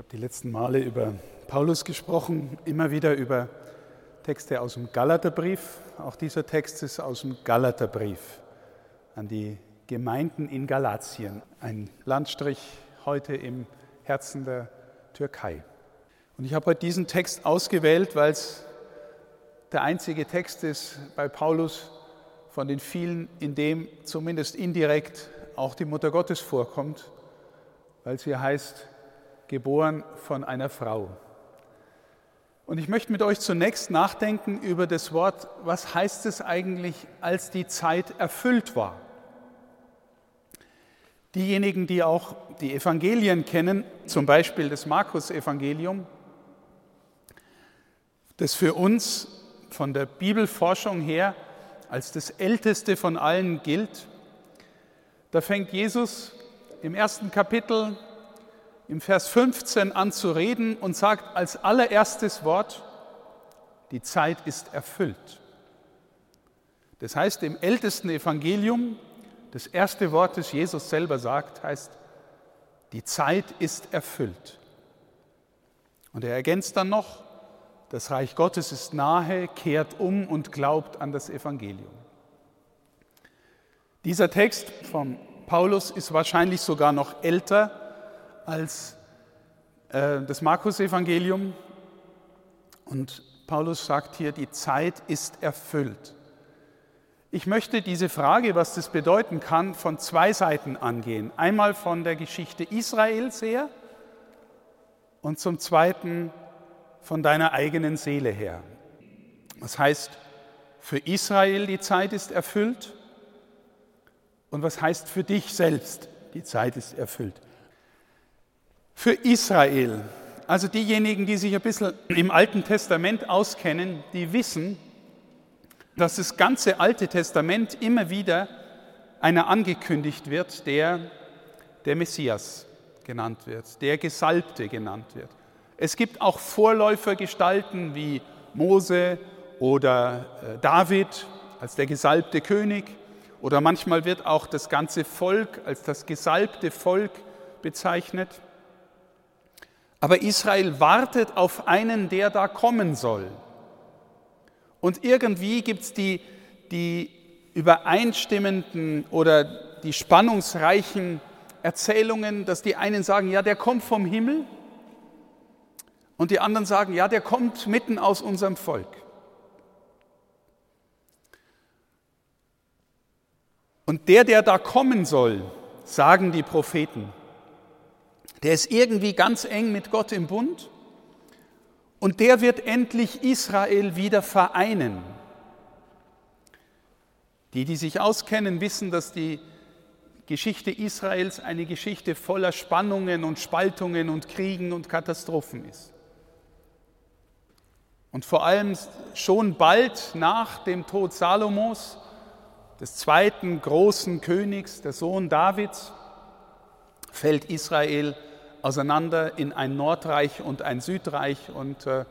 habe die letzten Male über Paulus gesprochen, immer wieder über Texte aus dem Galaterbrief. Auch dieser Text ist aus dem Galaterbrief an die Gemeinden in Galatien, ein Landstrich heute im Herzen der Türkei. Und ich habe heute diesen Text ausgewählt, weil es der einzige Text ist bei Paulus von den vielen, in dem zumindest indirekt auch die Mutter Gottes vorkommt, weil es hier heißt, geboren von einer Frau. Und ich möchte mit euch zunächst nachdenken über das Wort, was heißt es eigentlich, als die Zeit erfüllt war. Diejenigen, die auch die Evangelien kennen, zum Beispiel das Markus-Evangelium, das für uns von der Bibelforschung her als das älteste von allen gilt, da fängt Jesus im ersten Kapitel im Vers 15 an zu reden und sagt als allererstes Wort, die Zeit ist erfüllt. Das heißt, im ältesten Evangelium, das erste Wort, das Jesus selber sagt, heißt, die Zeit ist erfüllt. Und er ergänzt dann noch, das Reich Gottes ist nahe, kehrt um und glaubt an das Evangelium. Dieser Text von Paulus ist wahrscheinlich sogar noch älter als äh, das Markus-Evangelium. Und Paulus sagt hier, die Zeit ist erfüllt. Ich möchte diese Frage, was das bedeuten kann, von zwei Seiten angehen. Einmal von der Geschichte Israels her und zum Zweiten von deiner eigenen Seele her. Was heißt, für Israel die Zeit ist erfüllt und was heißt für dich selbst, die Zeit ist erfüllt für Israel. Also diejenigen, die sich ein bisschen im Alten Testament auskennen, die wissen, dass das ganze Alte Testament immer wieder einer angekündigt wird, der der Messias genannt wird, der Gesalbte genannt wird. Es gibt auch Vorläufergestalten wie Mose oder äh, David als der gesalbte König oder manchmal wird auch das ganze Volk als das gesalbte Volk bezeichnet. Aber Israel wartet auf einen, der da kommen soll. Und irgendwie gibt es die, die übereinstimmenden oder die spannungsreichen Erzählungen, dass die einen sagen, ja, der kommt vom Himmel und die anderen sagen, ja, der kommt mitten aus unserem Volk. Und der, der da kommen soll, sagen die Propheten, der ist irgendwie ganz eng mit Gott im Bund und der wird endlich Israel wieder vereinen. Die, die sich auskennen, wissen, dass die Geschichte Israels eine Geschichte voller Spannungen und Spaltungen und Kriegen und Katastrophen ist. Und vor allem schon bald nach dem Tod Salomos, des zweiten großen Königs, der Sohn Davids, fällt Israel auseinander in ein Nordreich und ein Südreich und äh,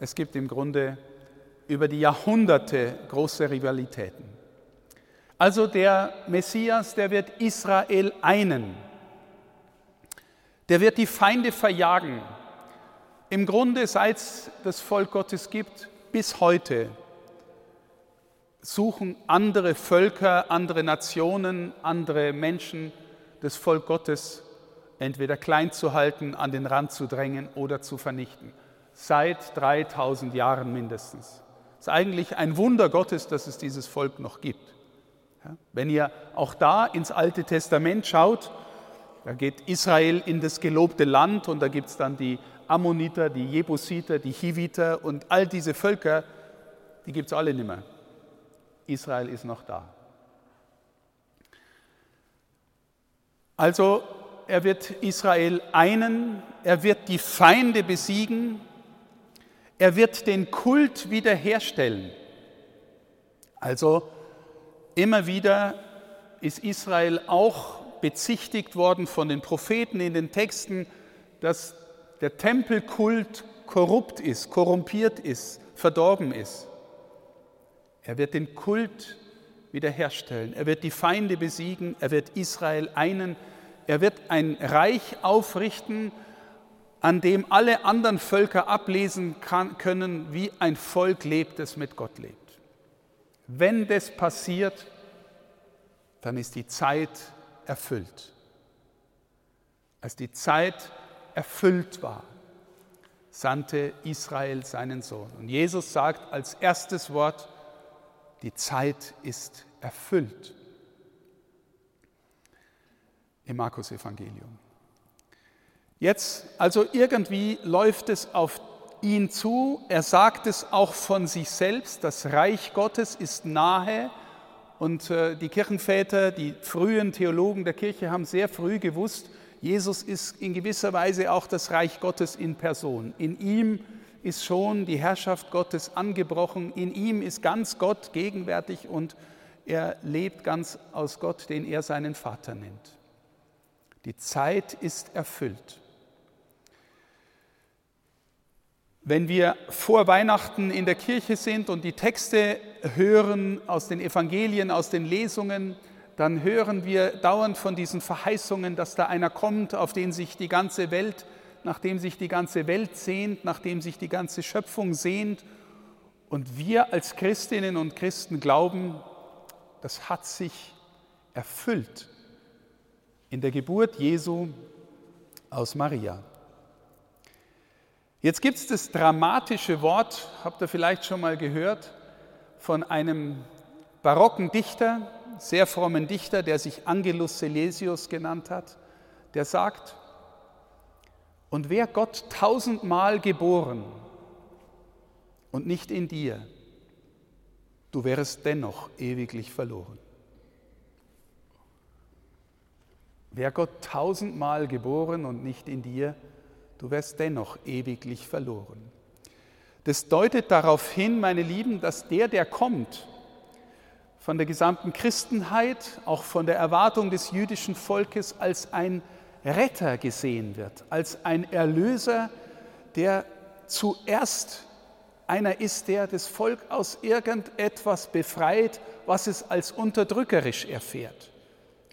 es gibt im Grunde über die Jahrhunderte große Rivalitäten. Also der Messias, der wird Israel einen. Der wird die Feinde verjagen. Im Grunde, seit es das Volk Gottes gibt, bis heute suchen andere Völker, andere Nationen, andere Menschen das Volk Gottes entweder klein zu halten, an den Rand zu drängen oder zu vernichten. Seit 3000 Jahren mindestens. Es ist eigentlich ein Wunder Gottes, dass es dieses Volk noch gibt. Wenn ihr auch da ins Alte Testament schaut, da geht Israel in das gelobte Land und da gibt es dann die Ammoniter, die Jebusiter, die Hiviter und all diese Völker, die gibt es alle nicht mehr. Israel ist noch da. Also er wird Israel einen, er wird die Feinde besiegen, er wird den Kult wiederherstellen. Also immer wieder ist Israel auch bezichtigt worden von den Propheten in den Texten, dass der Tempelkult korrupt ist, korrumpiert ist, verdorben ist. Er wird den Kult wiederherstellen, er wird die Feinde besiegen, er wird Israel einen, er wird ein Reich aufrichten, an dem alle anderen Völker ablesen kann, können, wie ein Volk lebt, das mit Gott lebt. Wenn das passiert, dann ist die Zeit erfüllt. Als die Zeit erfüllt war, sandte Israel seinen Sohn. Und Jesus sagt als erstes Wort, die Zeit ist erfüllt. Im Markus Evangelium. Jetzt, also irgendwie läuft es auf ihn zu. Er sagt es auch von sich selbst. Das Reich Gottes ist nahe. Und äh, die Kirchenväter, die frühen Theologen der Kirche haben sehr früh gewusst, Jesus ist in gewisser Weise auch das Reich Gottes in Person. In ihm ist schon die Herrschaft Gottes angebrochen. In ihm ist ganz Gott gegenwärtig und er lebt ganz aus Gott, den er seinen Vater nennt. Die Zeit ist erfüllt. Wenn wir vor Weihnachten in der Kirche sind und die Texte hören aus den Evangelien, aus den Lesungen, dann hören wir dauernd von diesen Verheißungen, dass da einer kommt, auf den sich die ganze Welt, nach dem sich die ganze Welt sehnt, nach dem sich die ganze Schöpfung sehnt. Und wir als Christinnen und Christen glauben, das hat sich erfüllt in der Geburt Jesu aus Maria. Jetzt gibt es das dramatische Wort, habt ihr vielleicht schon mal gehört, von einem barocken Dichter, sehr frommen Dichter, der sich Angelus Silesius genannt hat, der sagt, und wer Gott tausendmal geboren und nicht in dir, du wärest dennoch ewiglich verloren. Wer Gott tausendmal geboren und nicht in dir, du wärst dennoch ewiglich verloren. Das deutet darauf hin, meine Lieben, dass der, der kommt, von der gesamten Christenheit, auch von der Erwartung des jüdischen Volkes als ein Retter gesehen wird, als ein Erlöser, der zuerst einer ist, der das Volk aus irgendetwas befreit, was es als unterdrückerisch erfährt.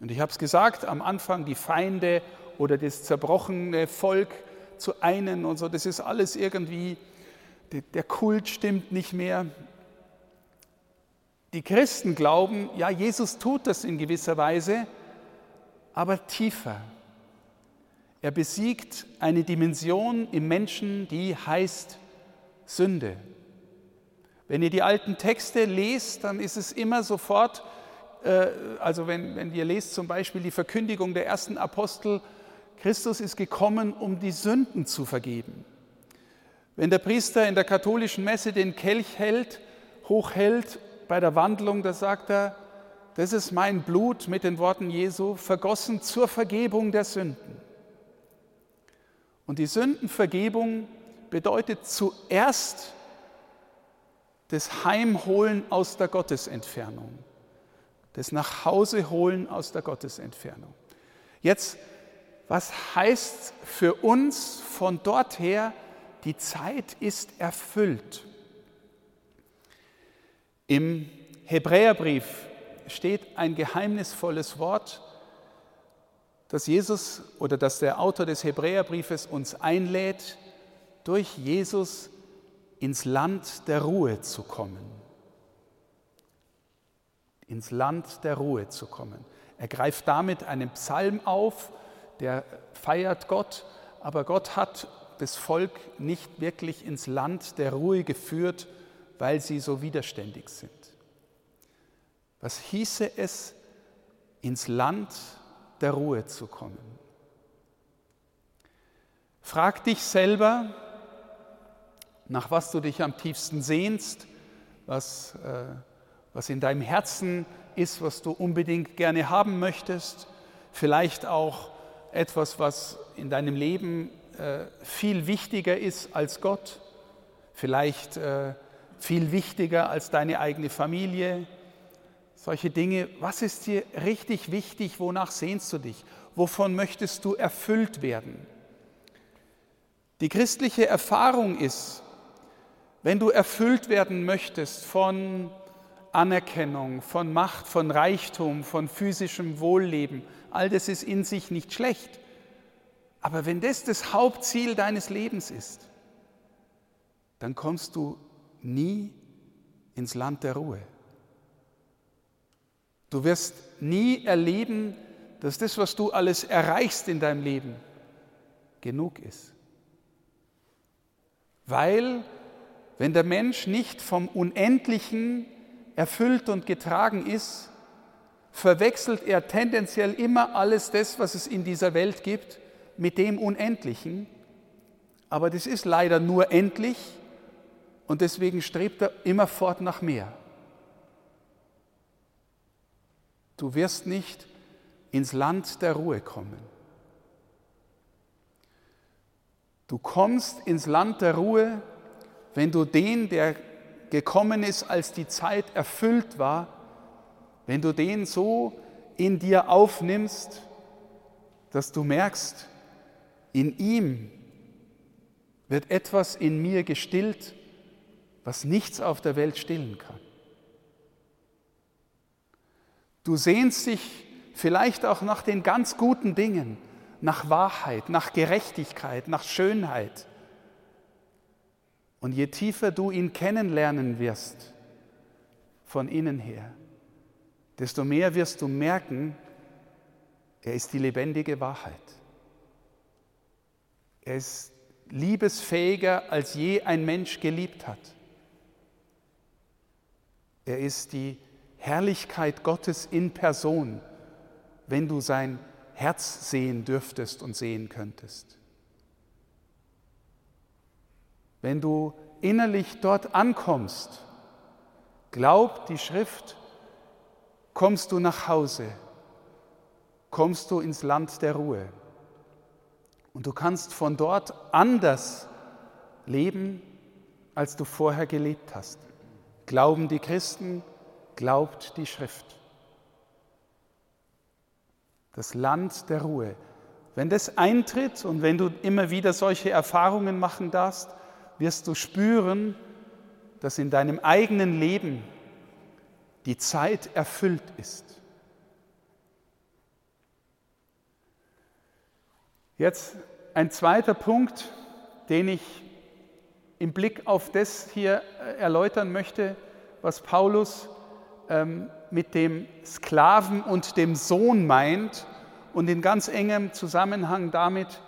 Und ich habe es gesagt, am Anfang die Feinde oder das zerbrochene Volk, zu einen und so. Das ist alles irgendwie, der Kult stimmt nicht mehr. Die Christen glauben, ja, Jesus tut das in gewisser Weise, aber tiefer. Er besiegt eine Dimension im Menschen, die heißt Sünde. Wenn ihr die alten Texte lest, dann ist es immer sofort, also wenn, wenn ihr lest zum Beispiel die Verkündigung der ersten Apostel, Christus ist gekommen, um die Sünden zu vergeben. Wenn der Priester in der katholischen Messe den Kelch hält, hochhält bei der Wandlung, da sagt er, das ist mein Blut mit den Worten Jesu, vergossen zur Vergebung der Sünden. Und die Sündenvergebung bedeutet zuerst das Heimholen aus der Gottesentfernung, das Nachhauseholen aus der Gottesentfernung. Jetzt was heißt für uns von dort her, die Zeit ist erfüllt. Im Hebräerbrief steht ein geheimnisvolles Wort, das Jesus oder das der Autor des Hebräerbriefes uns einlädt, durch Jesus ins Land der Ruhe zu kommen. Ins Land der Ruhe zu kommen. Er greift damit einen Psalm auf, der feiert Gott, aber Gott hat das Volk nicht wirklich ins Land der Ruhe geführt, weil sie so widerständig sind. Was hieße es, ins Land der Ruhe zu kommen? Frag dich selber, nach was du dich am tiefsten sehnst, was, äh, was in deinem Herzen ist, was du unbedingt gerne haben möchtest, vielleicht auch etwas, was in deinem Leben äh, viel wichtiger ist als Gott, vielleicht äh, viel wichtiger als deine eigene Familie, solche Dinge. Was ist dir richtig wichtig? Wonach sehnst du dich? Wovon möchtest du erfüllt werden? Die christliche Erfahrung ist, wenn du erfüllt werden möchtest von Anerkennung, von Macht, von Reichtum, von physischem Wohlleben, all das ist in sich nicht schlecht. Aber wenn das das Hauptziel deines Lebens ist, dann kommst du nie ins Land der Ruhe. Du wirst nie erleben, dass das, was du alles erreichst in deinem Leben, genug ist. Weil, wenn der Mensch nicht vom Unendlichen erfüllt und getragen ist, verwechselt er tendenziell immer alles das, was es in dieser Welt gibt, mit dem Unendlichen. Aber das ist leider nur endlich und deswegen strebt er immerfort nach mehr. Du wirst nicht ins Land der Ruhe kommen. Du kommst ins Land der Ruhe, wenn du den, der gekommen ist, als die Zeit erfüllt war, wenn du den so in dir aufnimmst, dass du merkst, in ihm wird etwas in mir gestillt, was nichts auf der Welt stillen kann. Du sehnst dich vielleicht auch nach den ganz guten Dingen, nach Wahrheit, nach Gerechtigkeit, nach Schönheit. Und je tiefer du ihn kennenlernen wirst, von innen her, desto mehr wirst du merken, er ist die lebendige Wahrheit. Er ist liebesfähiger, als je ein Mensch geliebt hat. Er ist die Herrlichkeit Gottes in Person, wenn du sein Herz sehen dürftest und sehen könntest. Wenn du innerlich dort ankommst, glaub die Schrift, kommst du nach Hause, kommst du ins Land der Ruhe. Und du kannst von dort anders leben, als du vorher gelebt hast. Glauben die Christen, glaubt die Schrift. Das Land der Ruhe. Wenn das eintritt und wenn du immer wieder solche Erfahrungen machen darfst, wirst du spüren, dass in deinem eigenen Leben die Zeit erfüllt ist. Jetzt ein zweiter Punkt, den ich im Blick auf das hier äh, erläutern möchte, was Paulus ähm, mit dem Sklaven und dem Sohn meint und in ganz engem Zusammenhang damit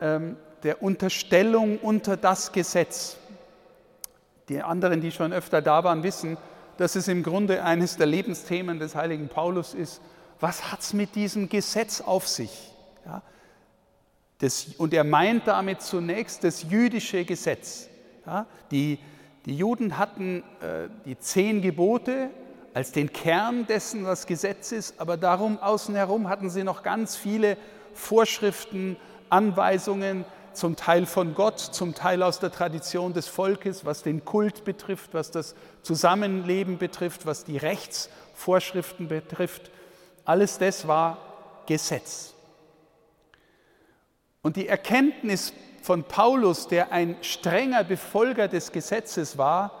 ähm, der Unterstellung unter das Gesetz. Die anderen, die schon öfter da waren, wissen, dass es im Grunde eines der Lebensthemen des heiligen Paulus ist. Was hat es mit diesem Gesetz auf sich? Ja, das, und er meint damit zunächst das jüdische Gesetz. Ja, die, die Juden hatten äh, die zehn Gebote als den Kern dessen, was Gesetz ist, aber darum außen herum hatten sie noch ganz viele Vorschriften, Anweisungen, zum Teil von Gott, zum Teil aus der Tradition des Volkes, was den Kult betrifft, was das Zusammenleben betrifft, was die Rechtsvorschriften betrifft. Alles das war Gesetz. Und die Erkenntnis von Paulus, der ein strenger Befolger des Gesetzes war,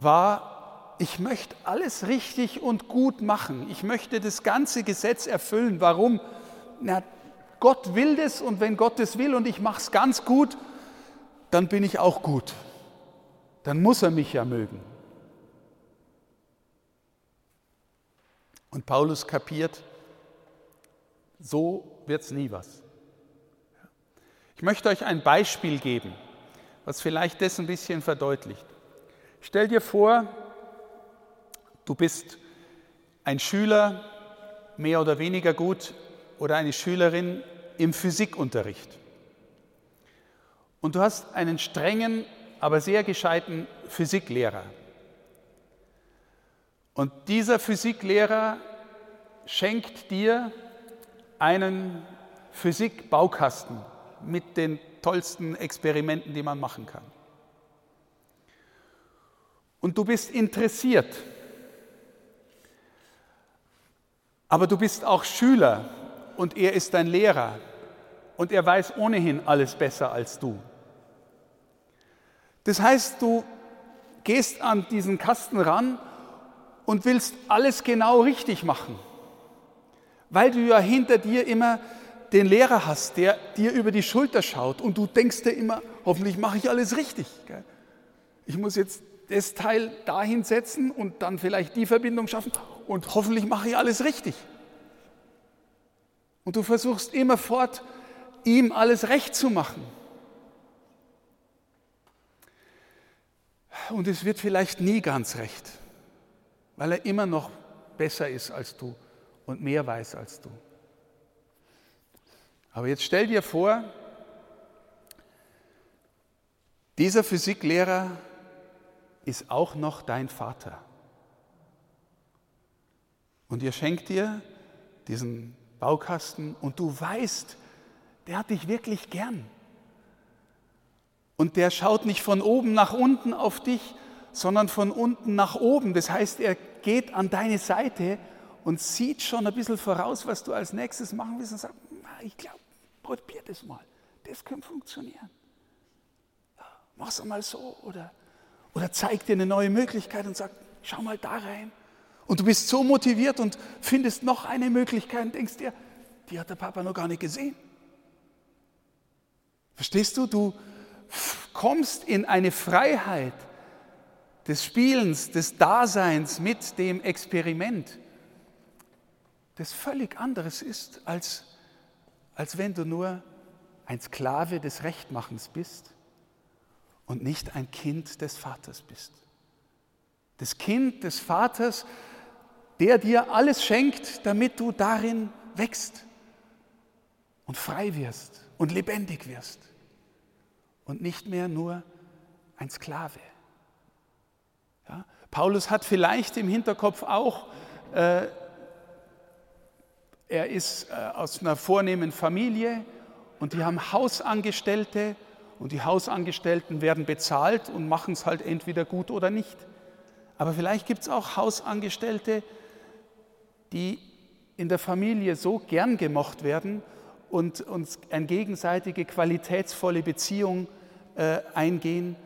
war, ich möchte alles richtig und gut machen. Ich möchte das ganze Gesetz erfüllen. Warum? Na, Gott will das und wenn Gott es will und ich mache es ganz gut, dann bin ich auch gut. Dann muss er mich ja mögen. Und Paulus kapiert, so wird es nie was. Ich möchte euch ein Beispiel geben, was vielleicht das ein bisschen verdeutlicht. Stell dir vor, du bist ein Schüler, mehr oder weniger gut oder eine Schülerin im Physikunterricht. Und du hast einen strengen, aber sehr gescheiten Physiklehrer. Und dieser Physiklehrer schenkt dir einen Physikbaukasten mit den tollsten Experimenten, die man machen kann. Und du bist interessiert, aber du bist auch Schüler und er ist dein Lehrer und er weiß ohnehin alles besser als du. Das heißt, du gehst an diesen Kasten ran und willst alles genau richtig machen, weil du ja hinter dir immer den Lehrer hast, der dir über die Schulter schaut und du denkst dir immer, hoffentlich mache ich alles richtig. Ich muss jetzt das Teil dahin setzen und dann vielleicht die Verbindung schaffen und hoffentlich mache ich alles richtig. Und du versuchst immerfort, ihm alles recht zu machen. Und es wird vielleicht nie ganz recht, weil er immer noch besser ist als du und mehr weiß als du. Aber jetzt stell dir vor, dieser Physiklehrer ist auch noch dein Vater. Und er schenkt dir diesen Baukasten und du weißt, der hat dich wirklich gern. Und der schaut nicht von oben nach unten auf dich, sondern von unten nach oben. Das heißt, er geht an deine Seite und sieht schon ein bisschen voraus, was du als nächstes machen willst und sagt, ich glaube, Probier das mal. Das könnte funktionieren. Mach's einmal so oder, oder zeig dir eine neue Möglichkeit und sag, schau mal da rein. Und du bist so motiviert und findest noch eine Möglichkeit und denkst dir, die hat der Papa noch gar nicht gesehen. Verstehst du? Du kommst in eine Freiheit des Spielens, des Daseins mit dem Experiment, das völlig anderes ist als als wenn du nur ein Sklave des Rechtmachens bist und nicht ein Kind des Vaters bist. Das Kind des Vaters, der dir alles schenkt, damit du darin wächst und frei wirst und lebendig wirst und nicht mehr nur ein Sklave. Ja? Paulus hat vielleicht im Hinterkopf auch äh, er ist äh, aus einer vornehmen Familie und die haben Hausangestellte und die Hausangestellten werden bezahlt und machen es halt entweder gut oder nicht. Aber vielleicht gibt es auch Hausangestellte, die in der Familie so gern gemocht werden und, und eine gegenseitige qualitätsvolle Beziehung äh, eingehen,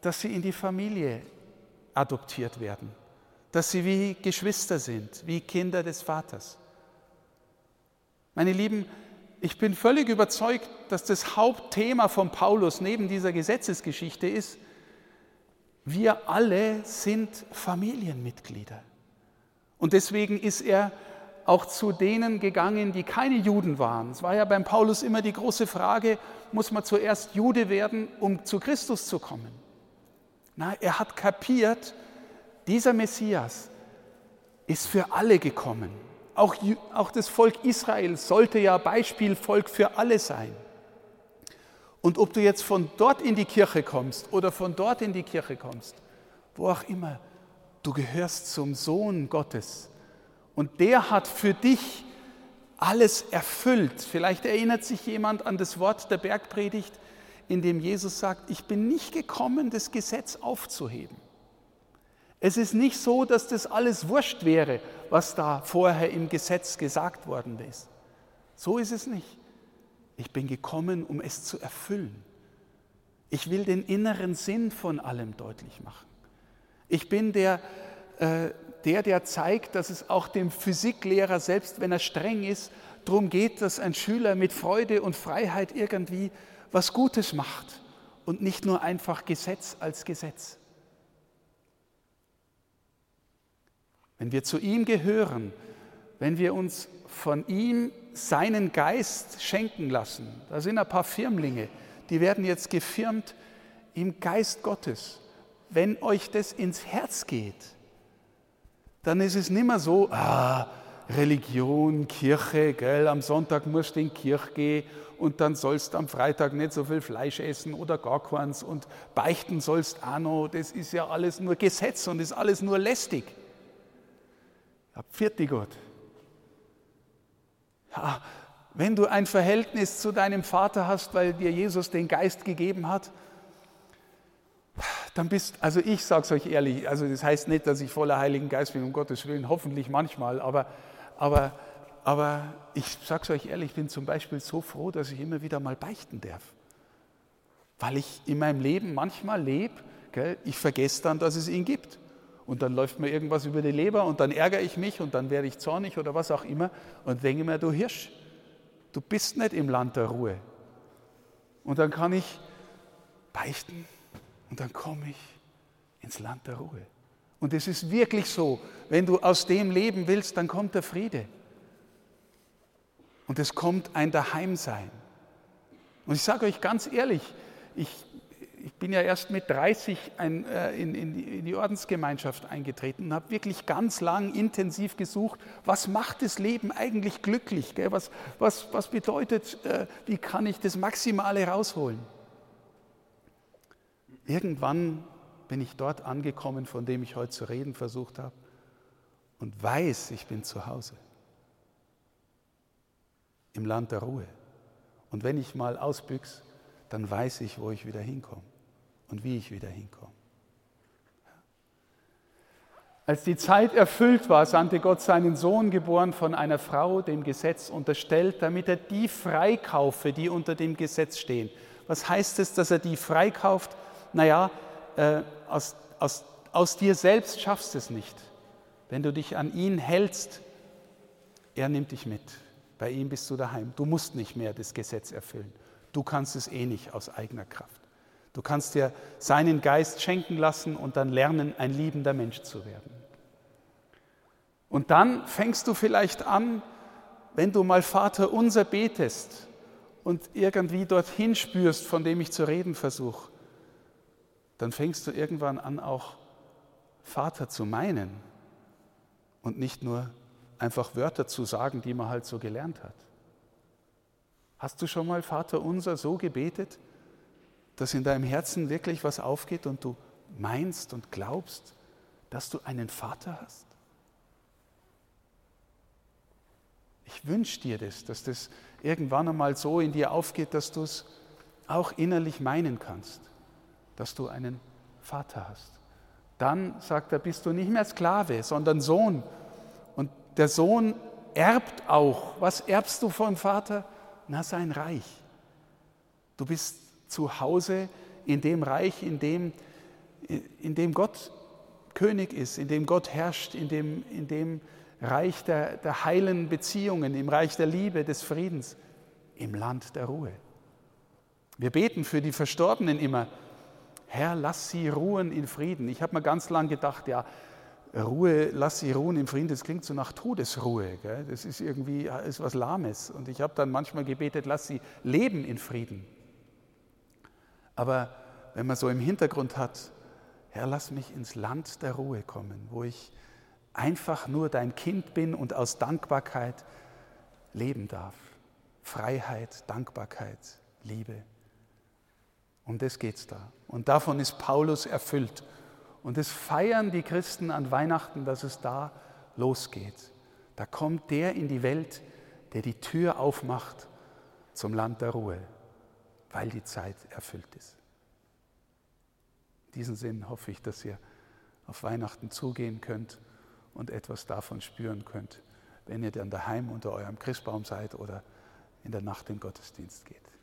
dass sie in die Familie adoptiert werden, dass sie wie Geschwister sind, wie Kinder des Vaters. Meine Lieben, ich bin völlig überzeugt, dass das Hauptthema von Paulus neben dieser Gesetzesgeschichte ist, wir alle sind Familienmitglieder. Und deswegen ist er auch zu denen gegangen, die keine Juden waren. Es war ja beim Paulus immer die große Frage, muss man zuerst Jude werden, um zu Christus zu kommen? Na, er hat kapiert, dieser Messias ist für alle gekommen. Auch, auch das Volk Israel sollte ja Beispielvolk für alle sein. Und ob du jetzt von dort in die Kirche kommst oder von dort in die Kirche kommst, wo auch immer, du gehörst zum Sohn Gottes. Und der hat für dich alles erfüllt. Vielleicht erinnert sich jemand an das Wort der Bergpredigt, in dem Jesus sagt, ich bin nicht gekommen, das Gesetz aufzuheben. Es ist nicht so, dass das alles wurscht wäre, was da vorher im Gesetz gesagt worden ist. So ist es nicht. Ich bin gekommen, um es zu erfüllen. Ich will den inneren Sinn von allem deutlich machen. Ich bin der, äh, der, der zeigt, dass es auch dem Physiklehrer, selbst wenn er streng ist, darum geht, dass ein Schüler mit Freude und Freiheit irgendwie was Gutes macht und nicht nur einfach Gesetz als Gesetz. wenn wir zu ihm gehören, wenn wir uns von ihm seinen Geist schenken lassen, da sind ein paar Firmlinge, die werden jetzt gefirmt im Geist Gottes. Wenn euch das ins Herz geht, dann ist es nicht mehr so, ah, Religion, Kirche, gell, am Sonntag musst du in die Kirche gehen und dann sollst du am Freitag nicht so viel Fleisch essen oder gar keins und beichten sollst auch noch. Das ist ja alles nur Gesetz und ist alles nur lästig. Pfiat Gott. Ja, wenn du ein Verhältnis zu deinem Vater hast, weil dir Jesus den Geist gegeben hat, dann bist, also ich sage es euch ehrlich, also das heißt nicht, dass ich voller Heiligen Geist bin, um Gottes Willen, hoffentlich manchmal, aber, aber, aber ich sage es euch ehrlich, ich bin zum Beispiel so froh, dass ich immer wieder mal beichten darf. Weil ich in meinem Leben manchmal lebe, ich vergesse dann, dass es ihn gibt und dann läuft mir irgendwas über die Leber und dann ärgere ich mich und dann werde ich zornig oder was auch immer und denke mir, du Hirsch, du bist nicht im Land der Ruhe. Und dann kann ich beichten und dann komme ich ins Land der Ruhe. Und es ist wirklich so, wenn du aus dem leben willst, dann kommt der Friede. Und es kommt ein Daheimsein. Und ich sage euch ganz ehrlich, ich, ich bin ja erst mit 30 ein, äh, in, in, die, in, die, Ordensgemeinschaft eingetreten und habe wirklich ganz lang intensiv gesucht, was macht das Leben eigentlich glücklich? Gell? Was, was, was bedeutet, äh, wie kann ich das Maximale rausholen? Irgendwann bin ich dort angekommen, von dem ich heute zu reden versucht habe und weiß, ich bin zu Hause. Im Land der Ruhe. Und wenn ich mal ausbüchse, dann weiß ich, wo ich wieder hinkomme und wie ich wieder hinkomme. Als die Zeit erfüllt war, sandte Gott seinen Sohn, geboren von einer Frau, dem Gesetz unterstellt, damit er die freikaufe, die unter dem Gesetz stehen. Was heißt es, dass er die freikauft? Naja, äh, aus, aus, aus dir selbst schaffst es nicht. Wenn du dich an ihn hältst, er nimmt dich mit. Bei ihm bist du daheim. Du musst nicht mehr das Gesetz erfüllen. Du kannst es eh nicht aus eigener Kraft. Du kannst dir seinen Geist schenken lassen und dann lernen, ein liebender Mensch zu werden. Und dann fängst du vielleicht an, wenn du mal Vater unser betest und irgendwie dorthin spürst, von dem ich zu reden versuche, dann fängst du irgendwann an, auch Vater zu meinen und nicht nur einfach Wörter zu sagen, die man halt so gelernt hat. Hast du schon mal Vater unser so gebetet, dass in deinem Herzen wirklich was aufgeht und du meinst und glaubst, dass du einen Vater hast? Ich wünsche dir das, dass das irgendwann einmal so in dir aufgeht, dass du es auch innerlich meinen kannst, dass du einen Vater hast. Dann, sagt er, bist du nicht mehr Sklave, sondern Sohn. Und der Sohn erbt auch. Was erbst du vom Vater? Na, sein Reich. Du bist zu Hause in dem Reich, in dem, in dem Gott König ist, in dem Gott herrscht, in dem, in dem Reich der, der heilen Beziehungen, im Reich der Liebe, des Friedens, im Land der Ruhe. Wir beten für die Verstorbenen immer, Herr, lass sie ruhen in Frieden. Ich habe mir ganz lang gedacht, ja, Ruhe, lass sie ruhen im Frieden, das klingt so nach Todesruhe. Gell? Das ist irgendwie ist was Lahmes. Und ich habe dann manchmal gebetet, lass sie leben in Frieden. Aber wenn man so im Hintergrund hat, Herr, lass mich ins Land der Ruhe kommen, wo ich einfach nur dein Kind bin und aus Dankbarkeit leben darf. Freiheit, Dankbarkeit, Liebe. Um das geht es da. Und davon ist Paulus erfüllt. Und es feiern die Christen an Weihnachten, dass es da losgeht. Da kommt der in die Welt, der die Tür aufmacht zum Land der Ruhe, weil die Zeit erfüllt ist. In diesem Sinn hoffe ich, dass ihr auf Weihnachten zugehen könnt und etwas davon spüren könnt, wenn ihr dann daheim unter eurem Christbaum seid oder in der Nacht in den Gottesdienst geht.